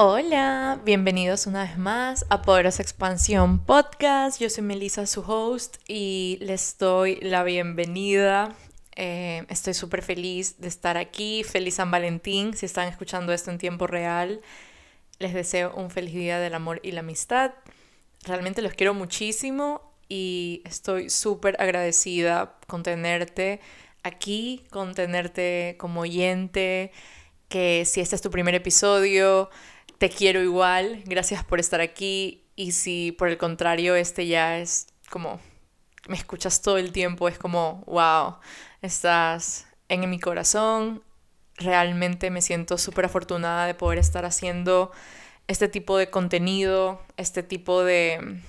Hola, bienvenidos una vez más a Poderosa Expansión Podcast. Yo soy Melissa, su host, y les doy la bienvenida. Eh, estoy súper feliz de estar aquí. Feliz San Valentín. Si están escuchando esto en tiempo real, les deseo un feliz día del amor y la amistad. Realmente los quiero muchísimo y estoy súper agradecida con tenerte aquí, con tenerte como oyente, que si este es tu primer episodio, te quiero igual, gracias por estar aquí y si por el contrario este ya es como me escuchas todo el tiempo, es como, wow, estás en mi corazón, realmente me siento súper afortunada de poder estar haciendo este tipo de contenido, este tipo de,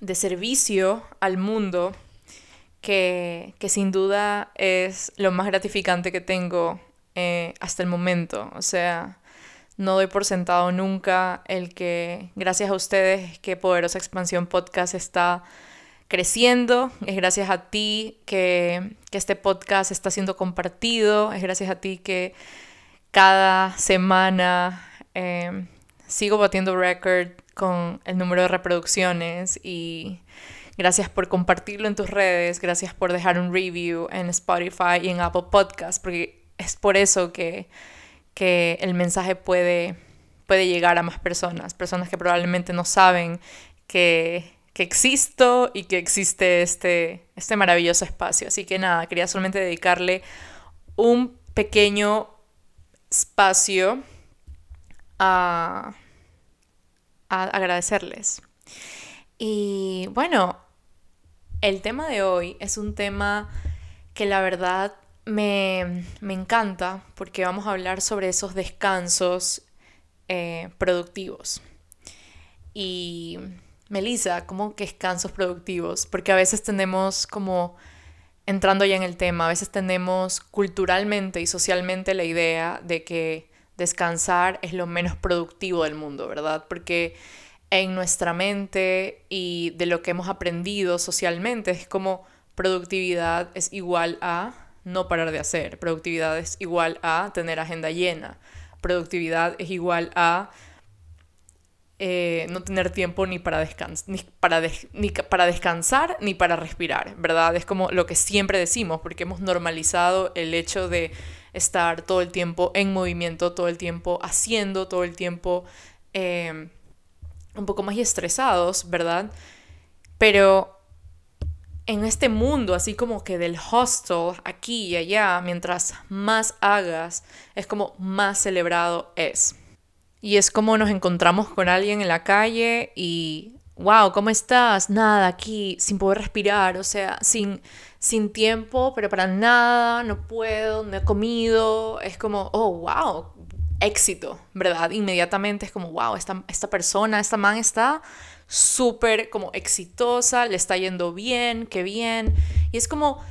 de servicio al mundo, que, que, sin duda es lo más gratificante que tengo eh, hasta el momento. O sea, no doy por sentado nunca el que, gracias a ustedes, que Poderosa Expansión Podcast está creciendo. Es gracias a ti que, este podcast está siendo compartido. Es gracias a ti que cada semana em, sigo batiendo récord con el número de reproducciones y gracias por compartirlo en tus redes, gracias por dejar un review en Spotify y en Apple Podcast, porque es por eso que que el mensaje puede, puede llegar a más personas, personas que probablemente no saben que, que existo y que existe este, este maravilloso espacio. Así que nada, quería solamente dedicarle un pequeño espacio a, a agradecerles. Y bueno, el tema de hoy es un tema que la verdad me, encanta porque vamos a hablar sobre esos descansos eh, productivos. Y Melissa, ¿cómo que descansos productivos? Porque a veces tenemos como, entrando ya en el tema, a veces tenemos culturalmente y socialmente la idea de que descansar es lo menos productivo del mundo, ¿verdad? Porque en nuestra mente y de lo que hemos aprendido socialmente es como productividad es igual a no parar de hacer. Productividad es igual a tener agenda llena. Productividad es igual a eh, no tener tiempo ni para, ni, para ni para descansar ni para respirar, ¿verdad? Es como lo que siempre decimos, porque hemos normalizado el hecho de estar todo el tiempo en movimiento, todo el tiempo haciendo, todo el tiempo eh, un poco más estresados, ¿verdad? Pero en este mundo, así como que del hostel, aquí y allá, mientras más hagas, es como más celebrado es. Y es como nos encontramos con alguien en la calle y, wow, ¿cómo estás? Nada, aquí, sin poder respirar, o sea, sin, sin tiempo, pero para nada, no puedo, no he comido. Es como, oh, wow, éxito, ¿verdad? Inmediatamente es como, wow, esta, esta persona, esta man está súper como exitosa, le está yendo bien, qué bien. Y es como,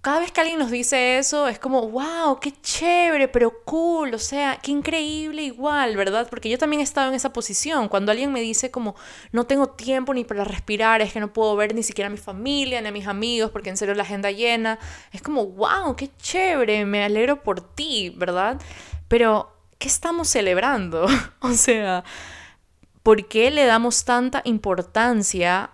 cada vez que alguien nos dice eso, es como, wow, qué chévere, pero cool, o sea, qué increíble igual, ¿verdad? Porque yo también he estado en esa posición. Cuando alguien me dice como, no tengo tiempo ni para respirar, es que no puedo ver ni siquiera a mi familia, ni a mis amigos, porque en serio la agenda llena, es como, wow, qué chévere, me alegro por ti, ¿verdad? Pero, ¿qué estamos celebrando? o sea... ¿por qué le damos tanta importancia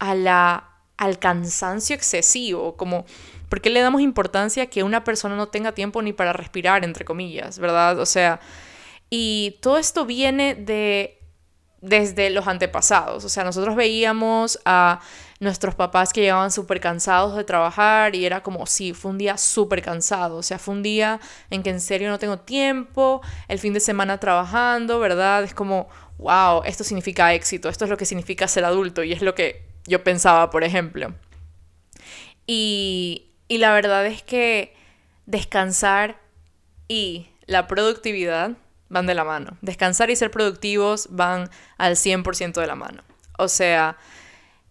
a la, al cansancio excesivo? Como, ¿por qué le damos importancia a que una persona no tenga tiempo ni para respirar, entre comillas, verdad? O sea, y todo esto viene de desde los antepasados. O sea, nosotros veíamos a nuestros papás que llegaban súper cansados de trabajar y era como, sí, fue un día súper cansado. O sea, fue un día en que en serio no tengo tiempo, el fin de semana trabajando, ¿verdad? Es como, wow, esto significa éxito, esto es lo que significa ser adulto y es lo que yo pensaba, por ejemplo. Y, y la verdad es que descansar y la productividad van de la mano. Descansar y ser productivos van al 100% de la mano. O sea,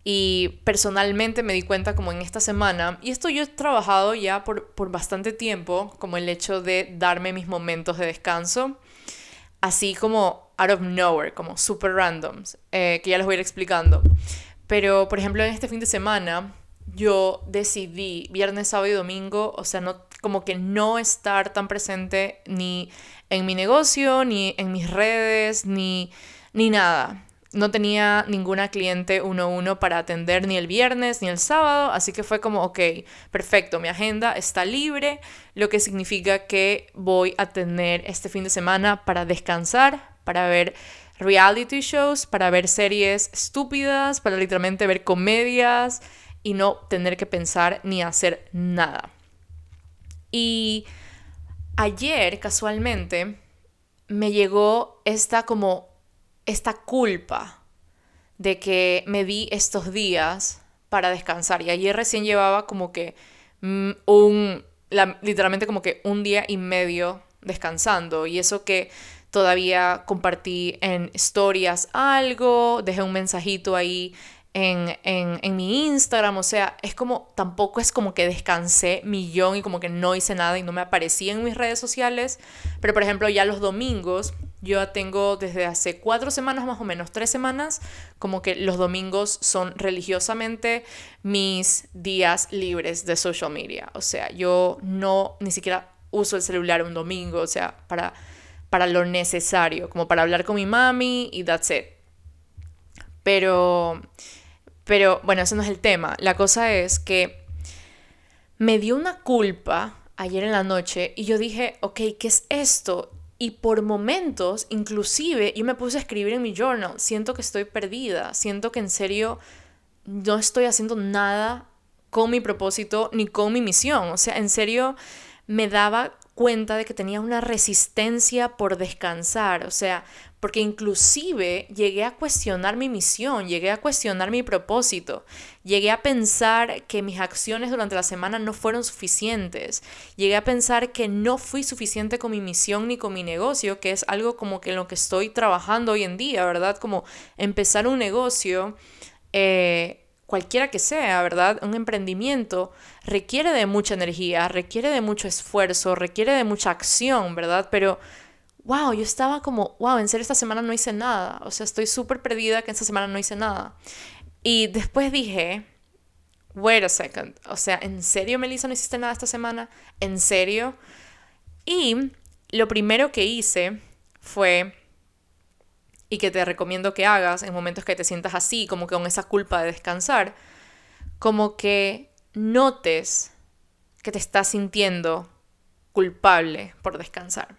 y personalmente me di cuenta como en esta semana, y esto yo he trabajado ya por, por bastante tiempo, como el hecho de darme mis momentos de descanso, así como out of nowhere, como super randoms, eh, que ya les voy a ir explicando. Pero, por ejemplo, en este fin de semana, yo decidí, viernes, sábado y domingo, o sea, no como que no estar tan presente ni en mi negocio, ni en mis redes, ni, ni nada. No tenía ninguna cliente uno a uno para atender ni el viernes ni el sábado, así que fue como, ok, perfecto, mi agenda está libre, lo que significa que voy a tener este fin de semana para descansar, para ver reality shows, para ver series estúpidas, para literalmente ver comedias y no tener que pensar ni hacer nada. Y ayer, casualmente, me llegó esta como, esta culpa de que me di estos días para descansar. Y ayer recién llevaba como que mm, un, literalmente como que un día y medio descansando. Y eso que todavía compartí en historias algo, dejé un mensajito ahí en, en, mi Instagram, o sea, es como, tampoco es como que descansé millón y como que no hice nada y no me aparecí en mis redes sociales, pero por ejemplo ya los domingos, yo tengo desde hace cuatro semanas más o menos, tres semanas, como que los domingos son religiosamente mis días libres de social media, o sea, yo no ni siquiera uso el celular un domingo, o sea, para, para lo necesario, como para hablar con mi mami y that's it. Pero pero bueno, ese no es el tema. La cosa es que me dio una culpa ayer en la noche y yo dije, ok, ¿qué es esto? Y por momentos, inclusive, yo me puse a escribir en mi journal, siento que estoy perdida, siento que en serio no estoy haciendo nada con mi propósito ni con mi misión. O sea, en serio me daba cuenta de que tenía una resistencia por descansar, o sea, porque inclusive llegué a cuestionar mi misión, llegué a cuestionar mi propósito, llegué a pensar que mis acciones durante la semana no fueron suficientes, llegué a pensar que no fui suficiente con mi misión ni con mi negocio, que es algo como que en lo que estoy trabajando hoy en día, ¿verdad? Como empezar un negocio. Eh, cualquiera que sea, ¿verdad? Un emprendimiento requiere de mucha energía, requiere de mucho esfuerzo, requiere de mucha acción, ¿verdad? Pero, wow, yo estaba como, wow, en serio esta semana no hice nada. O sea, estoy súper perdida que esta semana no hice nada. Y después dije, wait a second, o sea, ¿en serio, Melissa, no hiciste nada esta semana? ¿En serio? Y lo primero que hice fue y que te recomiendo que hagas en momentos que te sientas así, como que con esa culpa de descansar, como que notes que te estás sintiendo culpable por descansar.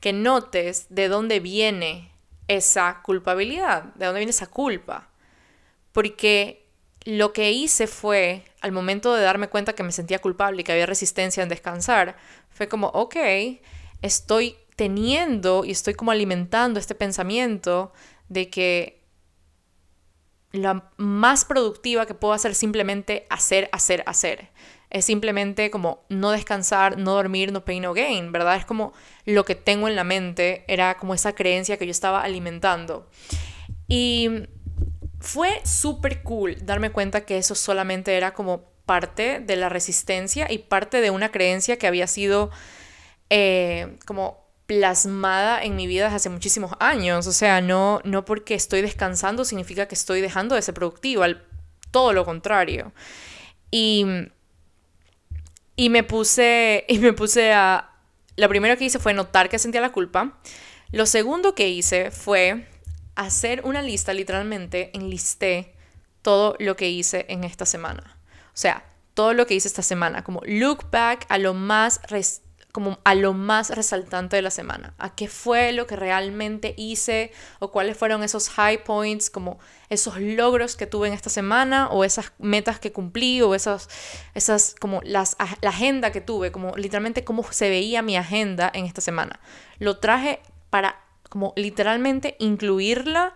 Que notes de dónde viene esa culpabilidad, de dónde viene esa culpa. Porque lo que hice fue, al momento de darme cuenta que me sentía culpable y que había resistencia en descansar, fue como, ok, estoy teniendo y estoy como alimentando este pensamiento de que la más productiva que puedo hacer simplemente hacer, hacer, hacer. Es simplemente como no descansar, no dormir, no pay, no gain, ¿verdad? Es como lo que tengo en la mente, era como esa creencia que yo estaba alimentando. Y fue súper cool darme cuenta que eso solamente era como parte de la resistencia y parte de una creencia que había sido eh, como plasmada en mi vida desde hace muchísimos años. O sea, no, no porque estoy descansando significa que estoy dejando de ser productiva, todo lo contrario. Y, y me puse, y me puse a... Lo primero que hice fue notar que sentía la culpa. Lo segundo que hice fue hacer una lista, literalmente enlisté todo lo que hice en esta semana. O sea, todo lo que hice esta semana, como look back a lo más como a lo más resaltante de la semana, a qué fue lo que realmente hice o cuáles fueron esos high points, como esos logros que tuve en esta semana o esas metas que cumplí o esas, esas como las, la agenda que tuve, como literalmente cómo se veía mi agenda en esta semana. Lo traje para como literalmente incluirla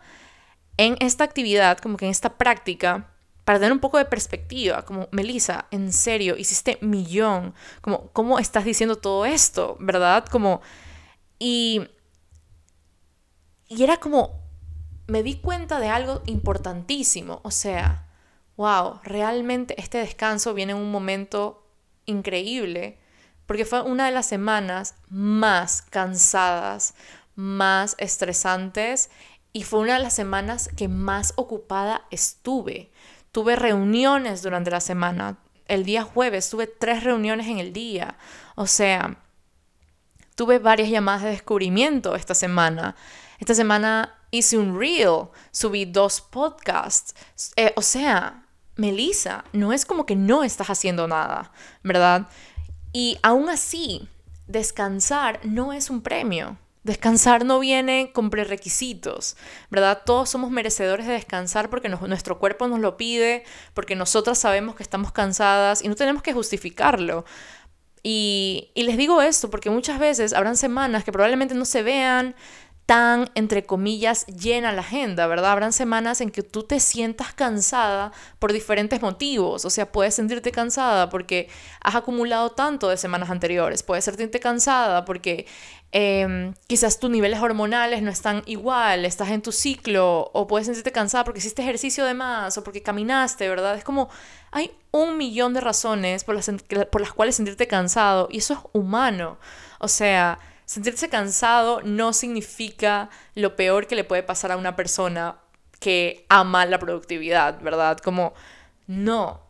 en esta actividad, como que en esta práctica para tener un poco de perspectiva, como, Melissa, en serio, hiciste millón, como, ¿cómo estás diciendo todo esto? ¿Verdad? Como, y, y era como, me di cuenta de algo importantísimo, o sea, wow, realmente este descanso viene en un momento increíble, porque fue una de las semanas más cansadas, más estresantes, y fue una de las semanas que más ocupada estuve. Tuve reuniones durante la semana. el día jueves tuve tres reuniones en el día. O sea, tuve varias llamadas de descubrimiento esta semana. Esta semana hice un reel, subí dos podcasts. Eh, o sea, Melissa, no es como que no estás haciendo nada, ¿verdad? Y aún así, descansar no es un premio. Descansar no viene con prerequisitos, ¿verdad? Todos somos merecedores de descansar porque nuestro cuerpo nos lo pide, porque nosotras sabemos que estamos cansadas y no tenemos que justificarlo. Y, y les digo esto porque muchas veces habrán semanas que probablemente no se vean tan, entre comillas, llena la agenda, ¿verdad? Habrán semanas en que tú te sientas cansada por diferentes motivos, o sea, puedes sentirte cansada porque has acumulado tanto de semanas anteriores, puedes sentirte cansada porque em, quizás tus niveles hormonales no están igual, estás en tu ciclo, o puedes sentirte cansada porque hiciste ejercicio de más, o porque caminaste, ¿verdad? Es como, hay un millón de razones por las, por las cuales sentirte cansado, y eso es humano, o sea... Sentirse cansado no significa lo peor que le puede pasar a una persona que ama la productividad, ¿verdad? Como, no,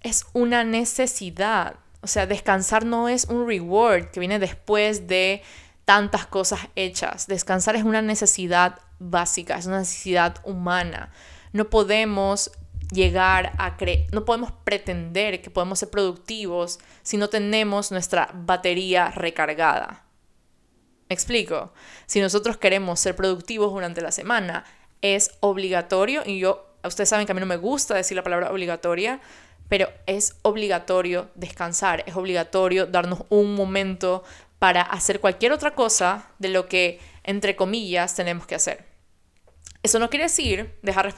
es una necesidad. O sea, descansar no es un reward que viene después de tantas cosas hechas. Descansar es una necesidad básica, es una necesidad humana. No podemos llegar a creer, no podemos pretender que podemos ser productivos si no tenemos nuestra batería recargada explico? Si nosotros queremos ser productivos durante la semana, es obligatorio, y yo, ustedes saben que a mí no me gusta decir la palabra obligatoria, pero es obligatorio descansar, es obligatorio darnos un momento para hacer cualquier otra cosa de lo que, entre comillas, tenemos que hacer. Eso no quiere decir dejar,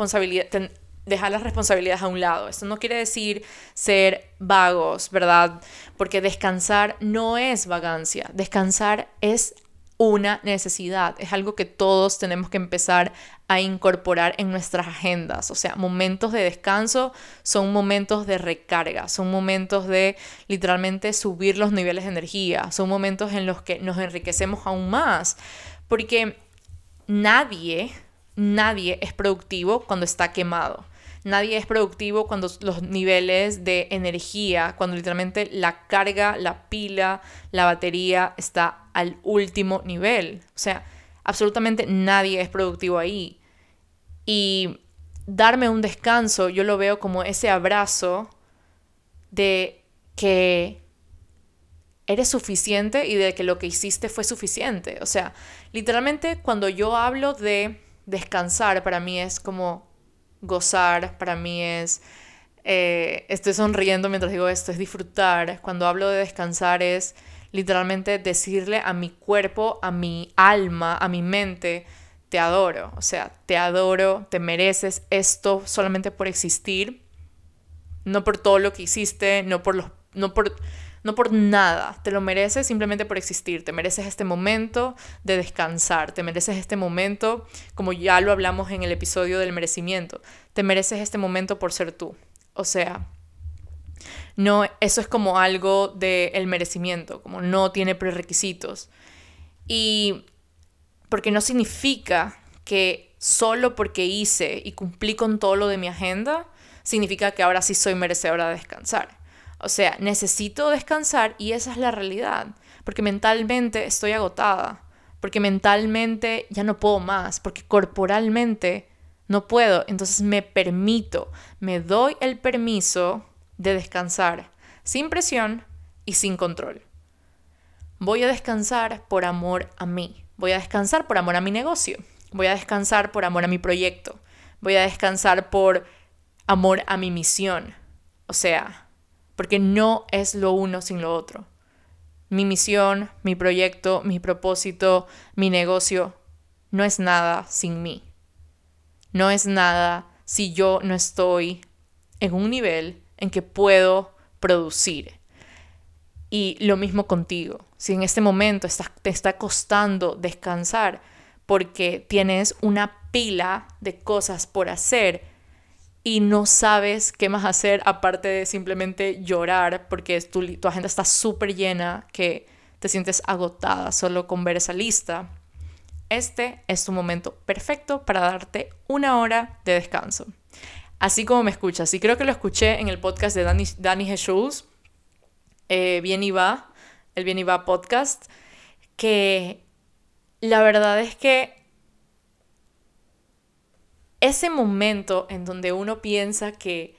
dejar las responsabilidades a un lado. Esto no quiere decir ser vagos, ¿verdad? Porque descansar no es vagancia. Descansar es una necesidad, es algo que todos tenemos que empezar a incorporar en nuestras agendas. O sea, momentos de descanso son momentos de recarga, son momentos de literalmente subir los niveles de energía, son momentos en los que nos enriquecemos aún más, porque nadie, nadie es productivo cuando está quemado. Nadie es productivo cuando los niveles de energía, cuando literalmente la carga, la pila, la batería está al último nivel. O sea, absolutamente nadie es productivo ahí. Y darme un descanso, yo lo veo como ese abrazo de que eres suficiente y de que lo que hiciste fue suficiente. O sea, literalmente cuando yo hablo de descansar, para mí es como gozar, para mí es, eh, estoy sonriendo mientras digo esto, es disfrutar. Cuando hablo de descansar es literalmente decirle a mi cuerpo, a mi alma, a mi mente, te adoro. O sea, te adoro, te mereces esto solamente por existir, no por todo lo que hiciste, no por los... No por, no por nada, te lo mereces simplemente por existir, te mereces este momento de descansar, te mereces este momento, como ya lo hablamos en el episodio del merecimiento, te mereces este momento por ser tú. O sea, no, eso es como algo del merecimiento, como no tiene prerequisitos. Y porque no significa que solo porque hice y cumplí con todo lo de mi agenda, significa que ahora sí soy merecedora de descansar. O sea, necesito descansar y esa es la realidad, porque mentalmente estoy agotada, porque mentalmente ya no puedo más, porque corporalmente no puedo, entonces me permito, me doy el permiso de descansar, sin presión y sin control. Voy a descansar por amor a mí, voy a descansar por amor a mi negocio, voy a descansar por amor a mi proyecto, voy a descansar por amor a mi misión. O sea, porque no es lo uno sin lo otro. Mi misión, mi proyecto, mi propósito, mi negocio, no es nada sin mí. No es nada si yo no estoy en un nivel en que puedo producir. Y lo mismo contigo. Si en este momento te está costando descansar porque tienes una pila de cosas por hacer, y no sabes qué más hacer aparte de simplemente llorar porque tu, tu agenda está súper llena, que te sientes agotada solo con ver esa lista, este es tu momento perfecto para darte una hora de descanso. así como me escuchas. Y creo que lo escuché en el podcast de Danny, Danny Jesús, eh, Bien y Va, el Bien y Va podcast, que la verdad es que ese momento en donde uno piensa que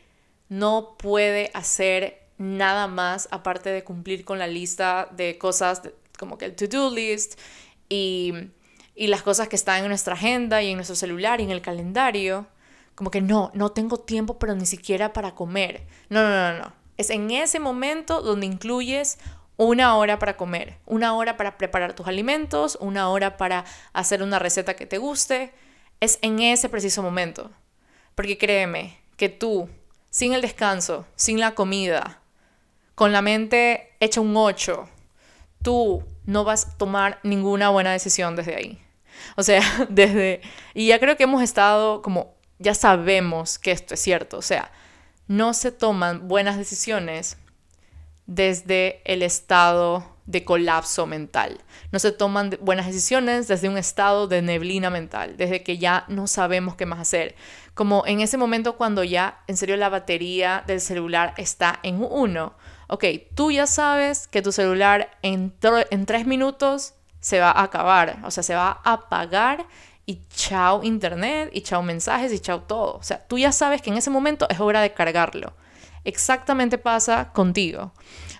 no puede hacer nada más aparte de cumplir con la lista de cosas como que el to-do list y, y las cosas que están en nuestra agenda y en nuestro celular y en el calendario. Como que no, no tengo tiempo pero ni siquiera para comer. No, no, no, no. Es en ese momento donde incluyes una hora para comer, una hora para preparar tus alimentos, una hora para hacer una receta que te guste. Es en ese preciso momento. Porque créeme que tú, sin el descanso, sin la comida, con la mente hecha un 8, tú no vas a tomar ninguna buena decisión desde ahí. O sea, desde... Y ya creo que hemos estado como, ya sabemos que esto es cierto. O sea, no se toman buenas decisiones desde el estado de colapso mental. No se toman buenas decisiones desde un estado de neblina mental, desde que ya no sabemos qué más hacer. Como en ese momento cuando ya en serio la batería del celular está en uno. Ok, tú ya sabes que tu celular en, en tres minutos se va a acabar, o sea, se va a apagar y chao internet y chao mensajes y chao todo. O sea, tú ya sabes que en ese momento es hora de cargarlo. Exactamente pasa contigo.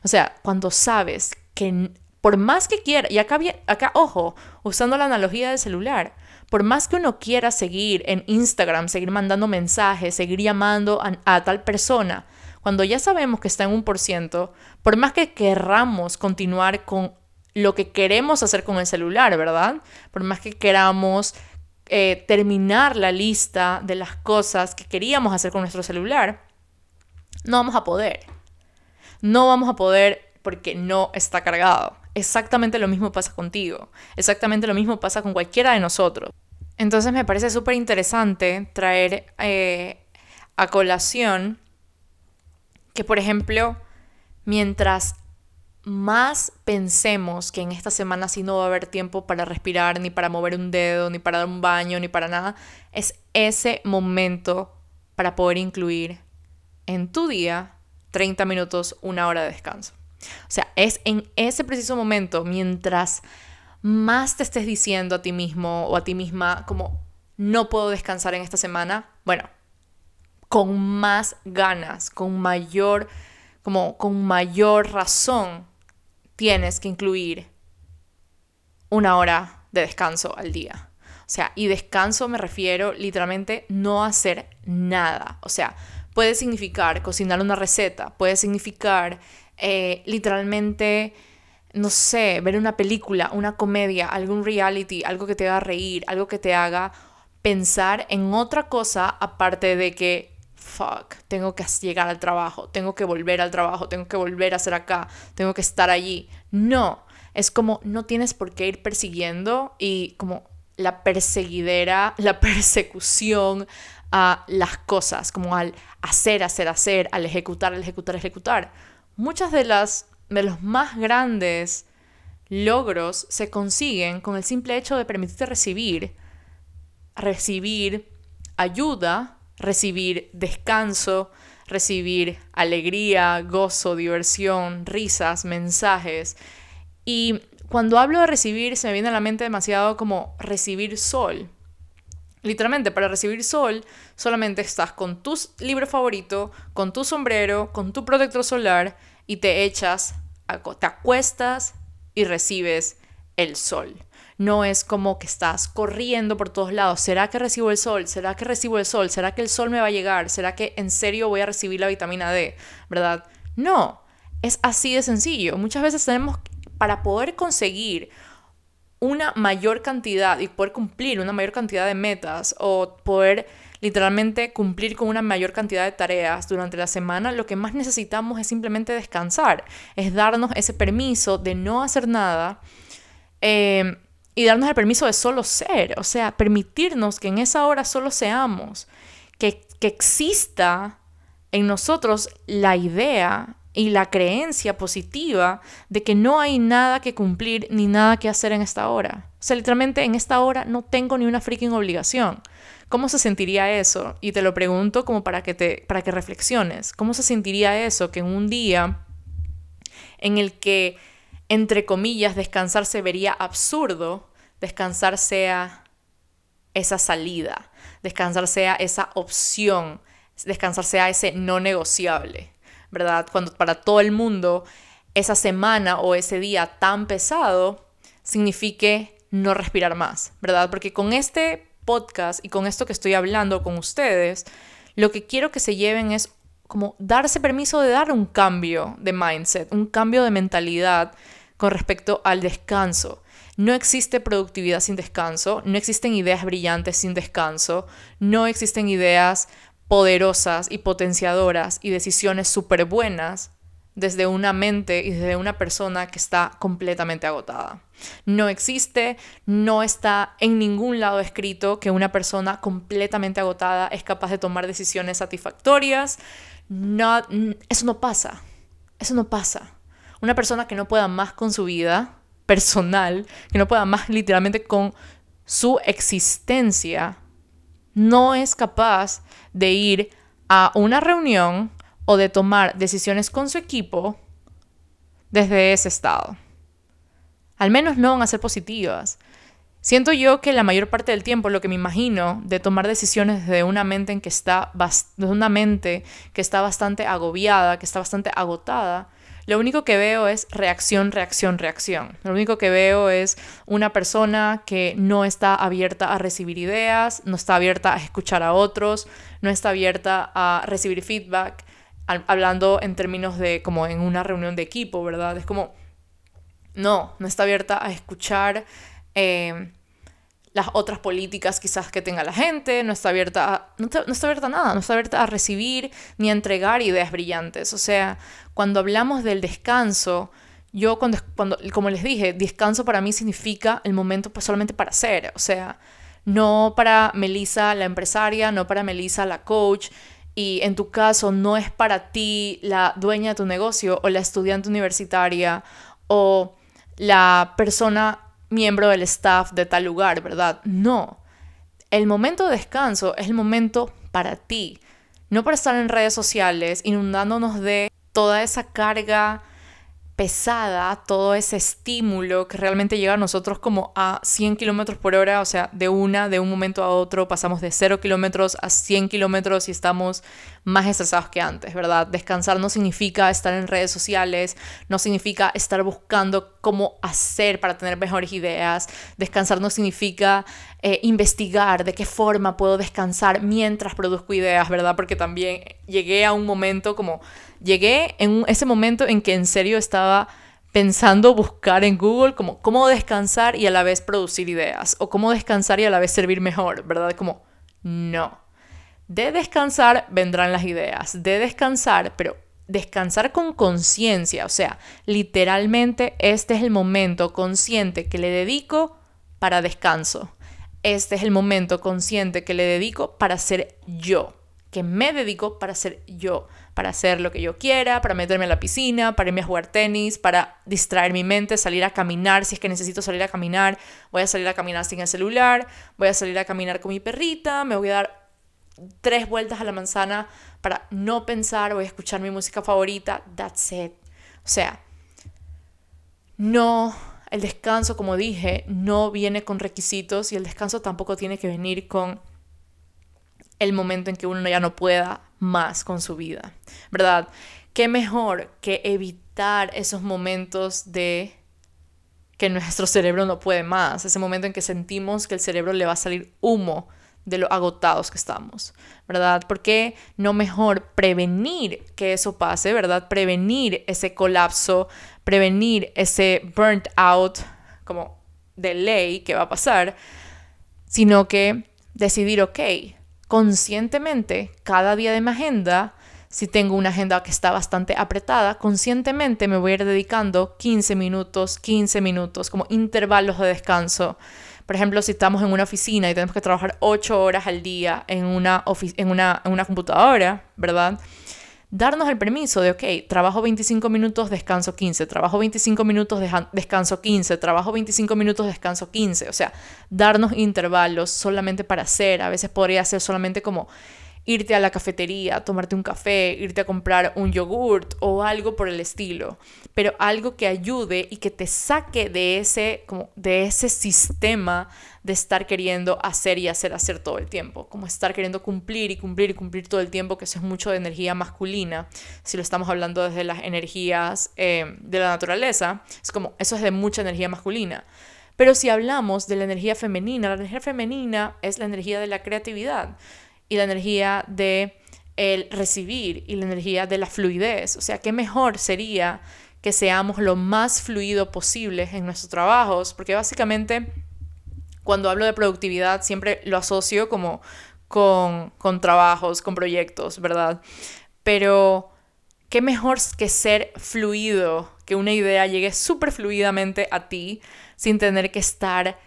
O sea, cuando sabes que por más que quiera, y acá, acá ojo, usando la analogía del celular, por más que uno quiera seguir en Instagram, seguir mandando mensajes, seguir llamando a, tal persona, cuando ya sabemos que está en un por ciento, por más que querramos continuar con lo que queremos hacer con el celular, ¿verdad? Por más que queramos eh, terminar la lista de las cosas que queríamos hacer con nuestro celular, no vamos a poder. No vamos a poder porque no está cargado. Exactamente lo mismo pasa contigo. Exactamente lo mismo pasa con cualquiera de nosotros. Entonces me parece súper interesante traer eh, a colación que, por ejemplo, mientras más pensemos que en esta semana sí no va a haber tiempo para respirar, ni para mover un dedo, ni para dar un baño, ni para nada, es ese momento para poder incluir en tu día 30 minutos, una hora de descanso. O sea, es en ese preciso momento, mientras más te estés diciendo a ti mismo o a ti misma como no puedo descansar en esta semana, bueno, con más ganas, con mayor, como con mayor razón, tienes que incluir una hora de descanso al día. O sea, y descanso me refiero literalmente no hacer nada. O sea, puede significar cocinar una receta, puede significar eh, literalmente, no sé, ver una película, una comedia, algún reality, algo que te haga reír, algo que te haga pensar en otra cosa aparte de que fuck, tengo que llegar al trabajo, tengo que volver al trabajo, tengo que volver a hacer acá, tengo que estar allí. No, es como no tienes por qué ir persiguiendo y como la perseguidera, la persecución a las cosas, como al hacer, hacer, hacer, al ejecutar, al ejecutar, ejecutar. Muchas de las de los más grandes logros se consiguen con el simple hecho de permitirte recibir, recibir ayuda recibir descanso, recibir alegría, gozo, diversión, risas, mensajes. Y cuando hablo de recibir, se me viene a la mente demasiado como recibir sol. Literalmente, para recibir sol, solamente estás con tu libro favorito, con tu sombrero, con tu protector solar y te echas, te acuestas y recibes el sol no es como que estás corriendo por todos lados. ¿Será que recibo el sol? ¿Será que recibo el sol? ¿Será que el sol me va a llegar? ¿Será que en serio voy a recibir la vitamina D? ¿Verdad? No, es así de sencillo. Muchas veces tenemos, para poder conseguir una mayor cantidad y poder cumplir una mayor cantidad de metas o poder literalmente cumplir con una mayor cantidad de tareas durante la semana, lo que más necesitamos es simplemente descansar, es darnos ese permiso de no hacer nada. Eh, y darnos el permiso de solo ser, o sea, permitirnos que en esa hora solo seamos, que, que exista en nosotros la idea y la creencia positiva de que no hay nada que cumplir ni nada que hacer en esta hora. O sea, literalmente en esta hora no tengo ni una freaking obligación. ¿Cómo se sentiría eso? Y te lo pregunto como para que, te, para que reflexiones. ¿Cómo se sentiría eso que en un día en el que, entre comillas, descansar se vería absurdo, descansar sea esa salida, descansar sea esa opción, descansar sea ese no negociable, ¿verdad? Cuando para todo el mundo esa semana o ese día tan pesado signifique no respirar más, ¿verdad? Porque con este podcast y con esto que estoy hablando con ustedes, lo que quiero que se lleven es como darse permiso de dar un cambio de mindset, un cambio de mentalidad con respecto al descanso. No existe productividad sin descanso, no existen ideas brillantes sin descanso, no existen ideas poderosas y potenciadoras y decisiones súper buenas desde una mente y desde una persona que está completamente agotada. No existe, no está en ningún lado escrito que una persona completamente agotada es capaz de tomar decisiones satisfactorias. No, eso no pasa. Eso no pasa. Una persona que no pueda más con su vida personal, que no pueda más literalmente con su existencia, no es capaz de ir a una reunión o de tomar decisiones con su equipo desde ese estado. Al menos no van a ser positivas. Siento yo que la mayor parte del tiempo lo que me imagino de tomar decisiones desde una mente en que está una mente que está bastante agobiada, que está bastante agotada, lo único que veo es reacción, reacción, reacción. Lo único que veo es una persona que no está abierta a recibir ideas, no está abierta a escuchar a otros, no está abierta a recibir feedback, hablando en términos de como en una reunión de equipo, ¿verdad? Es como, no, no está abierta a escuchar eh, las otras políticas quizás que tenga la gente, no está abierta a, no, está abierta a nada, no está abierta a recibir ni a entregar ideas brillantes. O sea, cuando hablamos del descanso, yo cuando, cuando como les dije, descanso para mí significa el momento pues, solamente para hacer, o sea, no para Melissa la empresaria, no para Melissa la coach, y en tu caso no es para ti la dueña de tu negocio o la estudiante universitaria o la persona miembro del staff de tal lugar, ¿verdad? No. El momento de descanso es el momento para ti, no para estar en redes sociales inundándonos de toda esa carga pesada, todo ese estímulo que realmente llega a nosotros como a 100 kilómetros por hora, o sea, de una, de un momento a otro, pasamos de 0 kilómetros a 100 kilómetros y estamos más estresados que antes, ¿verdad? Descansar no significa estar en redes sociales, no significa estar buscando cómo hacer para tener mejores ideas, descansar no significa eh, investigar de qué forma puedo descansar mientras produzco ideas, ¿verdad? Porque también llegué a un momento como llegué en ese momento en que en serio estaba pensando buscar en Google como cómo descansar y a la vez producir ideas o cómo descansar y a la vez servir mejor, ¿verdad? Como no. De descansar vendrán las ideas, de descansar, pero descansar con conciencia, o sea, literalmente este es el momento consciente que le dedico para descanso. Este es el momento consciente que le dedico para ser yo, que me dedico para ser yo para hacer lo que yo quiera, para meterme a la piscina, para irme a jugar tenis, para distraer mi mente, salir a caminar, si es que necesito salir a caminar, voy a salir a caminar sin el celular, voy a salir a caminar con mi perrita, me voy a dar tres vueltas a la manzana para no pensar, voy a escuchar mi música favorita, that's it. O sea, no, el descanso, como dije, no viene con requisitos y el descanso tampoco tiene que venir con el momento en que uno ya no pueda más con su vida, ¿verdad? ¿Qué mejor que evitar esos momentos de que nuestro cerebro no puede más, ese momento en que sentimos que el cerebro le va a salir humo de lo agotados que estamos, ¿verdad? ¿Por qué no mejor prevenir que eso pase, ¿verdad? Prevenir ese colapso, prevenir ese burnt out como de ley que va a pasar, sino que decidir, ok, conscientemente cada día de mi agenda, si tengo una agenda que está bastante apretada, conscientemente me voy a ir dedicando 15 minutos, 15 minutos, como intervalos de descanso. Por ejemplo, si estamos en una oficina y tenemos que trabajar 8 horas al día en una, en una, en una computadora, ¿verdad? darnos el permiso de, ok, trabajo 25 minutos, descanso 15, trabajo 25 minutos, descanso 15, trabajo 25 minutos, descanso 15. O sea, darnos intervalos solamente para hacer. A veces podría ser solamente como irte a la cafetería, tomarte un café, irte a comprar un yogurt o algo por el estilo, pero algo que ayude y que te saque de ese como de ese sistema de estar queriendo hacer y hacer hacer todo el tiempo, como estar queriendo cumplir y cumplir y cumplir todo el tiempo, que eso es mucho de energía masculina, si lo estamos hablando desde las energías eh, de la naturaleza, es como eso es de mucha energía masculina. Pero si hablamos de la energía femenina, la energía femenina es la energía de la creatividad y la energía de el recibir y la energía de la fluidez. O sea, qué mejor sería que seamos lo más fluido posible en nuestros trabajos, porque básicamente cuando hablo de productividad siempre lo asocio como con, con trabajos, con proyectos, ¿verdad? Pero qué mejor que ser fluido, que una idea llegue súper fluidamente a ti sin tener que estar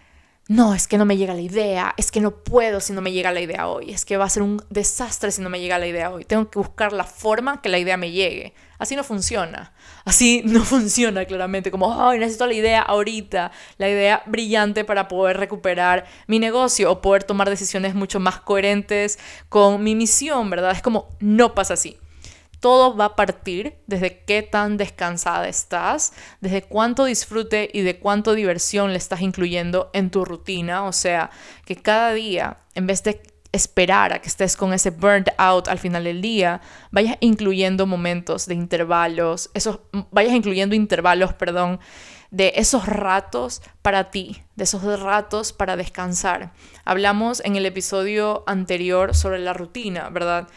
no, es que no me llega la idea, es que no puedo si no me llega la idea hoy, es que va a ser un desastre si no me llega la idea hoy, tengo que buscar la forma que la idea me llegue. Así no funciona, así no funciona claramente, como, ay, necesito la idea ahorita, la idea brillante para poder recuperar mi negocio o poder tomar decisiones mucho más coherentes con mi misión, ¿verdad? Es como, no pasa así. Todo va a partir desde qué tan descansada estás, desde cuánto disfrute y de cuánto diversión le estás incluyendo en tu rutina. O sea, que cada día, en vez de esperar a que estés con ese burnt out al final del día, vayas incluyendo momentos de intervalos, esos, vayas incluyendo intervalos, perdón, de esos ratos para ti, de esos ratos para descansar. Hablamos en el episodio anterior sobre la rutina, ¿verdad?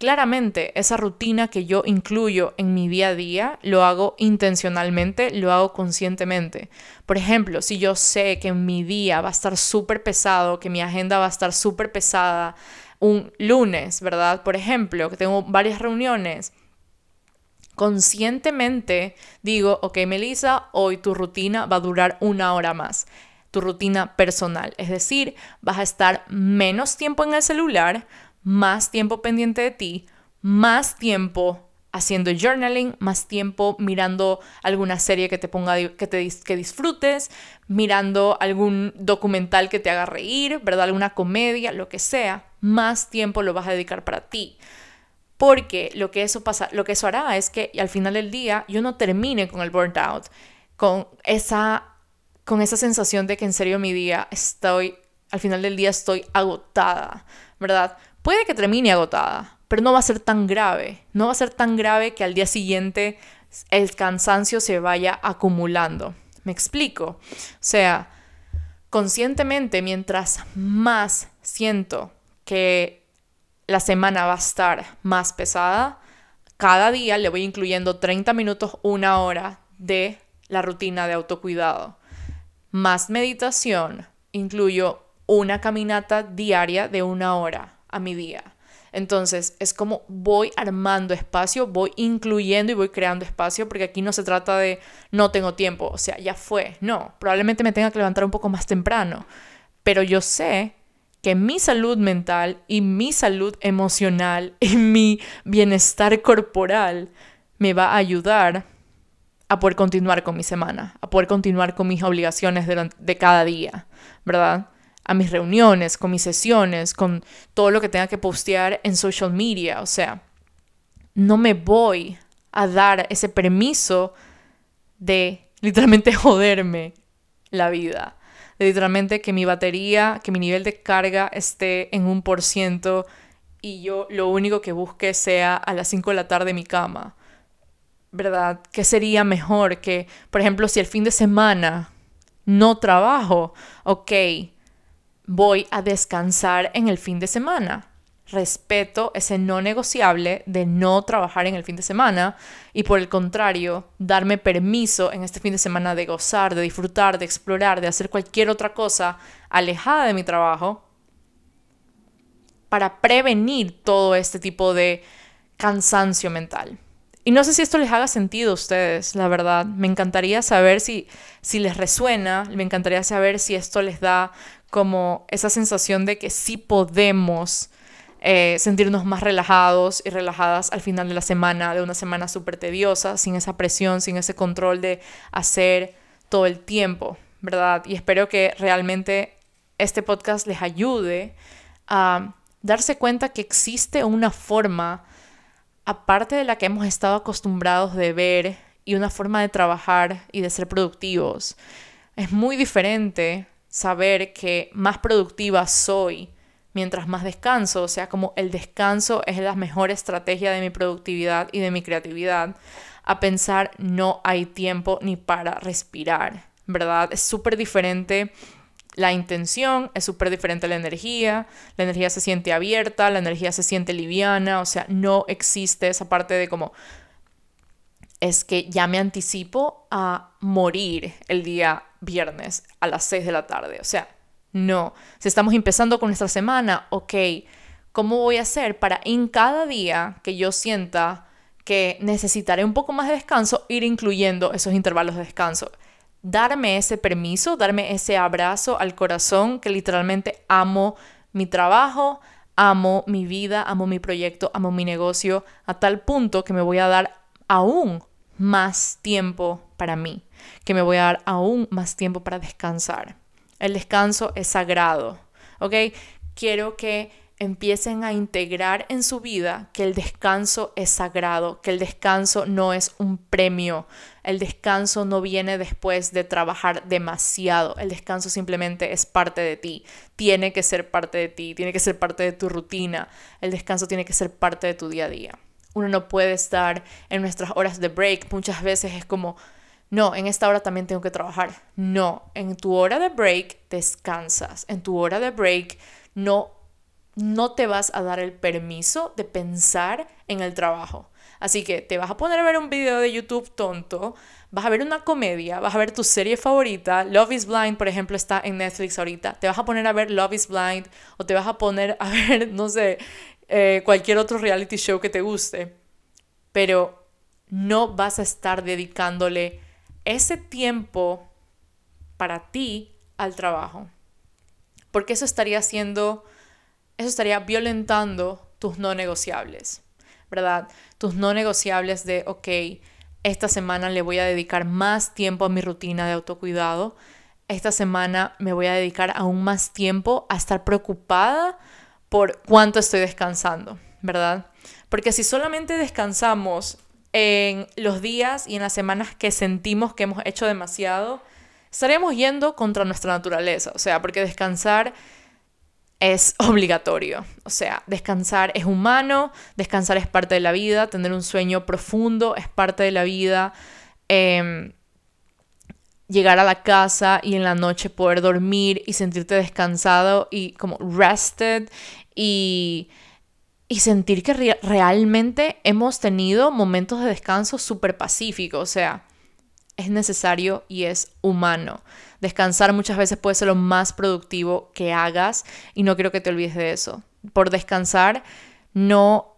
Claramente, esa rutina que yo incluyo en mi día a día, lo hago intencionalmente, lo hago conscientemente. Por ejemplo, si yo sé que mi día va a estar súper pesado, que mi agenda va a estar súper pesada un lunes, ¿verdad? Por ejemplo, que tengo varias reuniones, conscientemente digo, ok, Melissa, hoy tu rutina va a durar una hora más tu rutina personal. Es decir, vas a estar menos tiempo en el celular, más tiempo pendiente de ti, más tiempo haciendo journaling, más tiempo mirando alguna serie que te ponga que te que disfrutes, mirando algún documental que te haga reír, ¿verdad? Alguna comedia, lo que sea, más tiempo lo vas a dedicar para ti. Porque lo que eso pasa, lo que eso hará es que al final del día yo no termine con el burnt out, con esa con esa sensación de que en serio mi día estoy al final del día estoy agotada, ¿verdad? Puede que termine agotada, pero no va a ser tan grave. No va a ser tan grave que al día siguiente el cansancio se vaya acumulando. ¿Me explico? O sea, conscientemente, mientras más siento que la semana va a estar más pesada, cada día le voy incluyendo 30 minutos, una hora de la rutina de autocuidado. Más meditación, incluyo una caminata diaria de una hora a mi día. Entonces, es como voy armando espacio, voy incluyendo y voy creando espacio, porque aquí no se trata de no tengo tiempo, o sea, ya fue. No, probablemente me tenga que levantar un poco más temprano, pero yo sé que mi salud mental y mi salud emocional y mi bienestar corporal me va a ayudar a poder continuar con mi semana, a poder continuar con mis obligaciones de, de cada día, ¿verdad? A mis reuniones, con mis sesiones, con todo lo que tenga que postear en social media. O sea, no me voy a dar ese permiso de literalmente joderme la vida. De literalmente que mi batería, que mi nivel de carga esté en un por ciento y yo lo único que busque sea a las 5 de la tarde mi cama. ¿Verdad? ¿Qué sería mejor que, por ejemplo, si el fin de semana no trabajo? Ok, voy a descansar en el fin de semana. Respeto ese no negociable de no trabajar en el fin de semana y por el contrario, darme permiso en este fin de semana de gozar, de disfrutar, de explorar, de hacer cualquier otra cosa alejada de mi trabajo para prevenir todo este tipo de cansancio mental. Y no sé si esto les haga sentido a ustedes, la verdad. Me encantaría saber si, si les resuena, me encantaría saber si esto les da como esa sensación de que sí podemos eh, sentirnos más relajados y relajadas al final de la semana, de una semana súper tediosa, sin esa presión, sin ese control de hacer todo el tiempo, ¿verdad? Y espero que realmente este podcast les ayude a darse cuenta que existe una forma, aparte de la que hemos estado acostumbrados de ver, y una forma de trabajar y de ser productivos. Es muy diferente saber que más productiva soy mientras más descanso, o sea, como el descanso es la mejor estrategia de mi productividad y de mi creatividad, a pensar no hay tiempo ni para respirar, ¿verdad? Es súper diferente la intención, es súper diferente la energía, la energía se siente abierta, la energía se siente liviana, o sea, no existe esa parte de como es que ya me anticipo a morir el día viernes a las 6 de la tarde, o sea, no, si estamos empezando con nuestra semana, ok, ¿cómo voy a hacer para en cada día que yo sienta que necesitaré un poco más de descanso, ir incluyendo esos intervalos de descanso? Darme ese permiso, darme ese abrazo al corazón que literalmente amo mi trabajo, amo mi vida, amo mi proyecto, amo mi negocio, a tal punto que me voy a dar aún más tiempo para mí, que me voy a dar aún más tiempo para descansar. El descanso es sagrado, ¿ok? Quiero que empiecen a integrar en su vida que el descanso es sagrado, que el descanso no es un premio, el descanso no viene después de trabajar demasiado, el descanso simplemente es parte de ti, tiene que ser parte de ti, tiene que ser parte de tu rutina, el descanso tiene que ser parte de tu día a día. Uno no puede estar en nuestras horas de break, muchas veces es como, no, en esta hora también tengo que trabajar. No, en tu hora de break descansas. En tu hora de break no, no te vas a dar el permiso de pensar en el trabajo. Así que te vas a poner a ver un video de YouTube tonto, vas a ver una comedia, vas a ver tu serie favorita. Love is Blind, por ejemplo, está en Netflix ahorita. Te vas a poner a ver Love is Blind o te vas a poner a ver, no sé, eh, cualquier otro reality show que te guste. Pero no vas a estar dedicándole ese tiempo para ti al trabajo. Porque eso estaría haciendo, eso estaría violentando tus no negociables, ¿verdad? Tus no negociables de, ok, esta semana le voy a dedicar más tiempo a mi rutina de autocuidado. Esta semana me voy a dedicar aún más tiempo a estar preocupada por cuánto estoy descansando, ¿verdad? Porque si solamente descansamos en los días y en las semanas que sentimos que hemos hecho demasiado, estaremos yendo contra nuestra naturaleza. O sea, porque descansar es obligatorio. O sea, descansar es humano, descansar es parte de la vida, tener un sueño profundo es parte de la vida. Em, llegar a la casa y en la noche poder dormir y sentirte descansado y como rested y y sentir que realmente hemos tenido momentos de descanso súper pacíficos, o sea, es necesario y es humano. Descansar muchas veces puede ser lo más productivo que hagas y no quiero que te olvides de eso. Por descansar, no,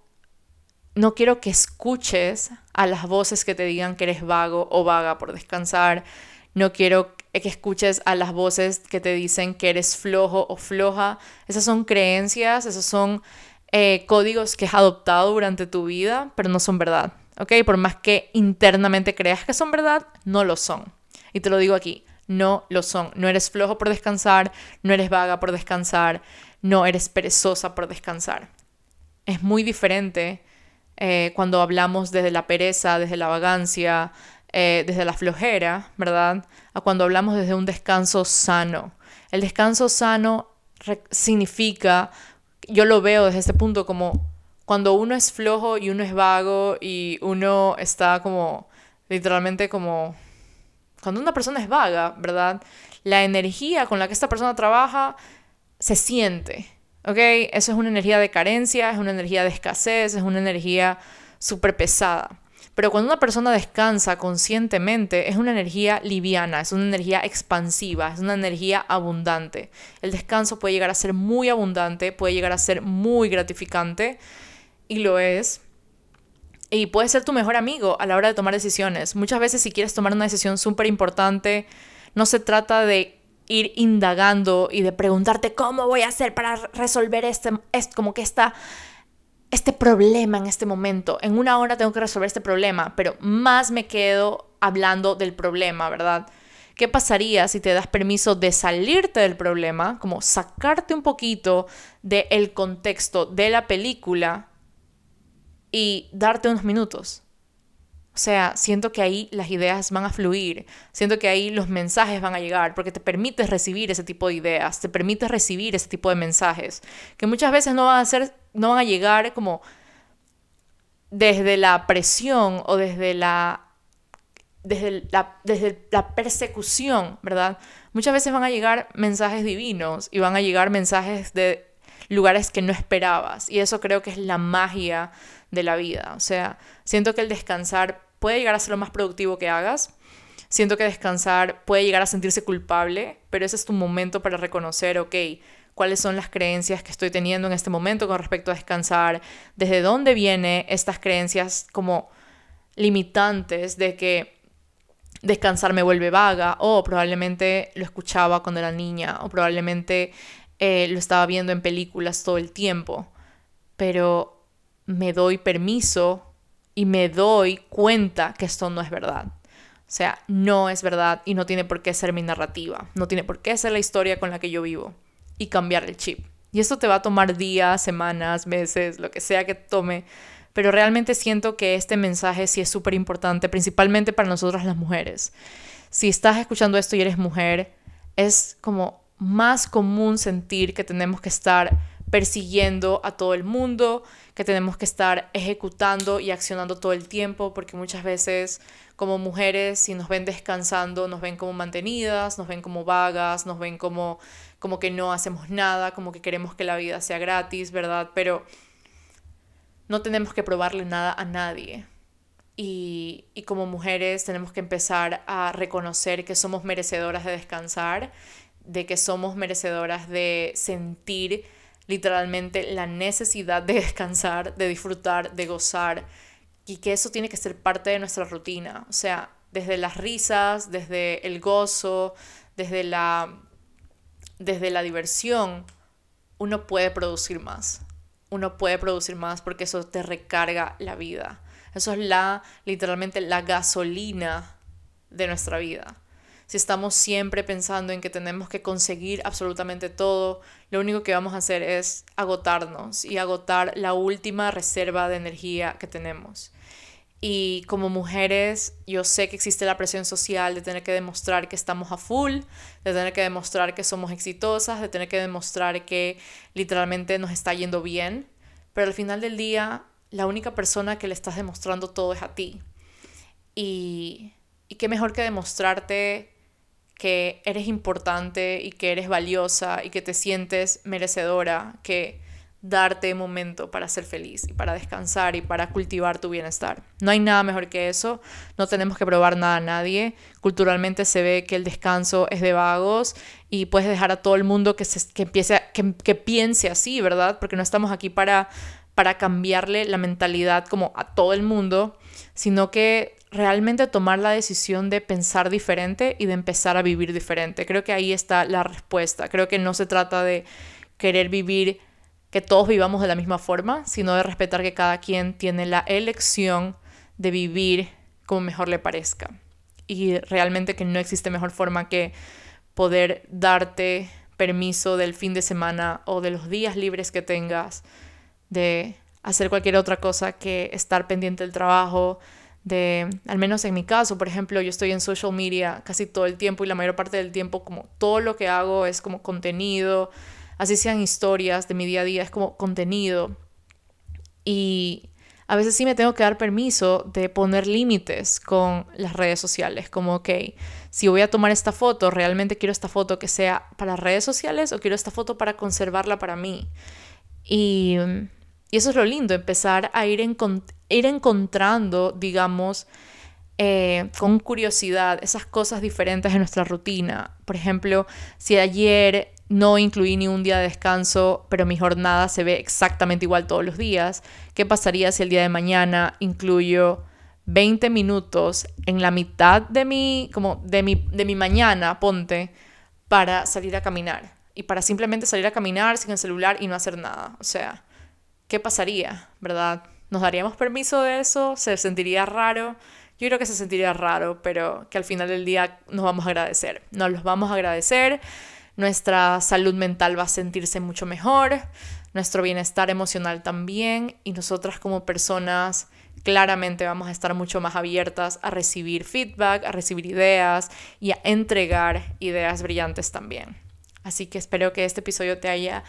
no quiero que escuches a las voces que te digan que eres vago o vaga por descansar. No quiero que escuches a las voces que te dicen que eres flojo o floja. Esas son creencias, esas son eh, códigos que has adoptado durante tu vida, pero no son verdad. ¿Ok? Por más que internamente creas que son verdad, no lo son. Y te lo digo aquí, no lo son. No eres flojo por descansar, no eres vaga por descansar, no eres perezosa por descansar. Es muy diferente eh, cuando hablamos desde la pereza, desde la vagancia, eh, desde la flojera, ¿verdad? A cuando hablamos desde un descanso sano. El descanso sano significa yo lo veo desde este punto como cuando uno es flojo y uno es vago y uno está como literalmente como cuando una persona es vaga, ¿verdad? La energía con la que esta persona trabaja se siente, ¿ok? Eso es una energía de carencia, es una energía de escasez, es una energía súper pesada. Pero cuando una persona descansa conscientemente, es una energía liviana, es una energía expansiva, es una energía abundante. El descanso puede llegar a ser muy abundante, puede llegar a ser muy gratificante, y lo es. Y puede ser tu mejor amigo a la hora de tomar decisiones. Muchas veces si quieres tomar una decisión súper importante, no se trata de ir indagando y de preguntarte cómo voy a hacer para resolver este, es como que esta, este problema en este momento. En una hora tengo que resolver este problema, pero más me quedo hablando del problema, ¿verdad? ¿Qué pasaría si te das permiso de salirte del problema, como sacarte un poquito del contexto de la película y darte unos minutos? O sea, siento que ahí las ideas van a fluir, siento que ahí los mensajes van a llegar, porque te permites recibir ese tipo de ideas, te permites recibir ese tipo de mensajes, que muchas veces no van a ser, no van a llegar como desde la presión o desde la desde la, desde la persecución, ¿verdad? Muchas veces van a llegar mensajes divinos y van a llegar mensajes de lugares que no esperabas. Y eso creo que es la magia de la vida. O sea, siento que el descansar puede llegar a ser lo más productivo que hagas. Siento que descansar puede llegar a sentirse culpable, pero ese es tu momento para reconocer, ok, cuáles son las creencias que estoy teniendo en este momento con respecto a descansar, desde dónde vienen estas creencias como limitantes de que descansar me vuelve vaga, o probablemente lo escuchaba cuando era niña, o probablemente eh, lo estaba viendo en películas todo el tiempo, pero me doy permiso y me doy cuenta que esto no es verdad. O sea, no es verdad y no tiene por qué ser mi narrativa, no tiene por qué ser la historia con la que yo vivo y cambiar el chip. Y esto te va a tomar días, semanas, meses, lo que sea que tome, pero realmente siento que este mensaje sí es súper importante, principalmente para nosotras las mujeres. Si estás escuchando esto y eres mujer, es como más común sentir que tenemos que estar persiguiendo a todo el mundo, que tenemos que estar ejecutando y accionando todo el tiempo, porque muchas veces como mujeres, si nos ven descansando, nos ven como mantenidas, nos ven como vagas, nos ven como, como que no hacemos nada, como que queremos que la vida sea gratis, ¿verdad? Pero no tenemos que probarle nada a nadie. Y, y, como mujeres tenemos que empezar a reconocer que somos merecedoras de descansar, de que somos merecedoras de sentir literalmente la necesidad de descansar, de disfrutar, de gozar, y que eso tiene que ser parte de nuestra rutina. O sea, desde las risas, desde el gozo, desde la, desde la diversión, uno puede producir más uno puede producir más porque eso te recarga la vida. Eso es la, literalmente, la gasolina de nuestra vida. Si estamos siempre pensando en que tenemos que conseguir absolutamente todo, lo único que vamos a hacer es agotarnos y agotar la última reserva de energía que tenemos. Y como mujeres, yo sé que existe la presión social de tener que demostrar que estamos a full, de tener que demostrar que somos exitosas, de tener que demostrar que literalmente nos está yendo bien. Pero al final del día, la única persona que le estás demostrando todo es a ti. Y, y qué mejor que demostrarte que eres importante y que eres valiosa y que te sientes merecedora que darte momento para ser feliz y para descansar y para cultivar tu bienestar. No hay nada mejor que eso, no tenemos que probar nada a nadie. Culturalmente se ve que el descanso es de vagos y puedes dejar a todo el mundo que, se, que, empiece, que, que piense así, ¿verdad? Porque no estamos aquí para, para cambiarle la mentalidad como a todo el mundo, sino que realmente tomar la decisión de pensar diferente y de empezar a vivir diferente. Creo que ahí está la respuesta. Creo que no se trata de querer vivir que todos vivamos de la misma forma, sino de respetar que cada quien tiene la elección de vivir como mejor le parezca. Y realmente que no existe mejor forma que poder darte permiso del fin de semana o de los días libres que tengas, de hacer cualquier otra cosa que estar pendiente del trabajo, de, al menos en mi caso, por ejemplo, yo estoy en social media casi todo el tiempo y la mayor parte del tiempo como todo lo que hago es como contenido, así sean historias de mi día a día, es como contenido. Y a veces sí me tengo que dar permiso de poner límites con las redes sociales, como, ok, si voy a tomar esta foto, realmente quiero esta foto que sea para redes sociales o quiero esta foto para conservarla para mí. Y, eso es lo lindo, empezar a ir, ir encontrando, digamos, eh, con curiosidad esas cosas diferentes en nuestra rutina. Por ejemplo, si ayer no incluí ni un día de descanso, pero mi jornada se ve exactamente igual todos los días. ¿Qué pasaría si el día de mañana incluyo 20 minutos en la mitad de mi, como de mi, de mi mañana, ponte, para salir a caminar y para simplemente salir a caminar sin el celular y no hacer nada. O sea, ¿qué pasaría, verdad? ¿Nos daríamos permiso de eso? ¿Se sentiría raro? Yo creo que se sentiría raro, pero que al final del día nos vamos a agradecer. Nos los vamos a agradecer. Nuestra salud mental va a sentirse mucho mejor, nuestro bienestar emocional también y nosotras como personas claramente vamos a estar mucho más abiertas a recibir feedback, a recibir ideas y a entregar ideas brillantes también. Así que espero que este episodio te haya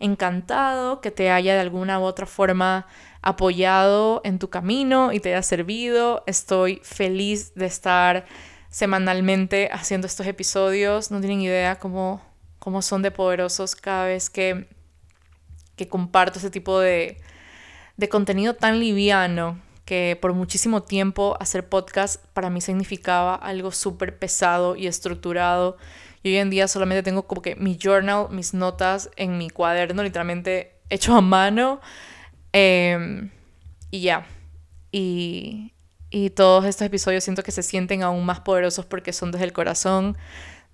encantado, que te haya de alguna u otra forma apoyado en tu camino y te haya servido. Estoy feliz de estar semanalmente haciendo estos episodios. No tienen idea cómo, cómo son de poderosos cada vez que, que comparto ese tipo de, de contenido tan liviano que por muchísimo tiempo hacer podcast para mí significaba algo súper pesado y estructurado. Y hoy en día solamente tengo como que mi journal, mis notas en mi cuaderno, literalmente hecho a mano. Em, y ya. Y, y todos estos episodios siento que se sienten aún más poderosos porque son desde el corazón,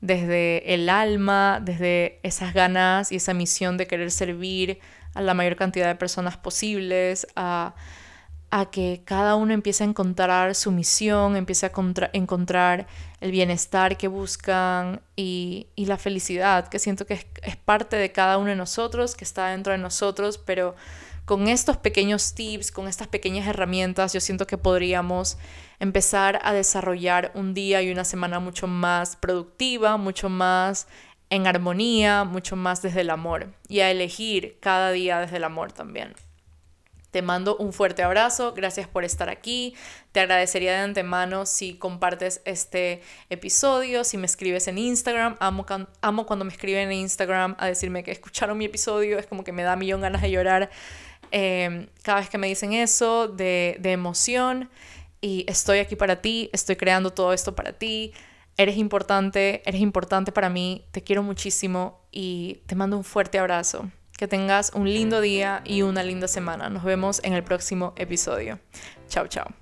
desde el alma, desde esas ganas y esa misión de querer servir a la mayor cantidad de personas posibles, a que cada uno empiece a encontrar su misión, empiece a encontrar el bienestar que buscan y, la felicidad, que siento que es, parte de cada uno de nosotros, que está dentro de nosotros, pero con estos pequeños tips, con estas pequeñas herramientas, yo siento que podríamos empezar a desarrollar un día y una semana mucho más productiva, mucho más en armonía, mucho más desde el amor y a elegir cada día desde el amor también. Te mando un fuerte abrazo, gracias por estar aquí. Te agradecería de antemano si compartes este episodio, si me escribes en Instagram. Amo, cuando me escriben en Instagram a decirme que escucharon mi episodio, es como que me da millón ganas de llorar em, cada vez que me dicen eso, de emoción. Y estoy aquí para ti, estoy creando todo esto para ti. Eres importante, eres importante para mí, te quiero muchísimo y te mando un fuerte abrazo. Que tengas un lindo día y una linda semana. Nos vemos en el próximo episodio. Chao, chao.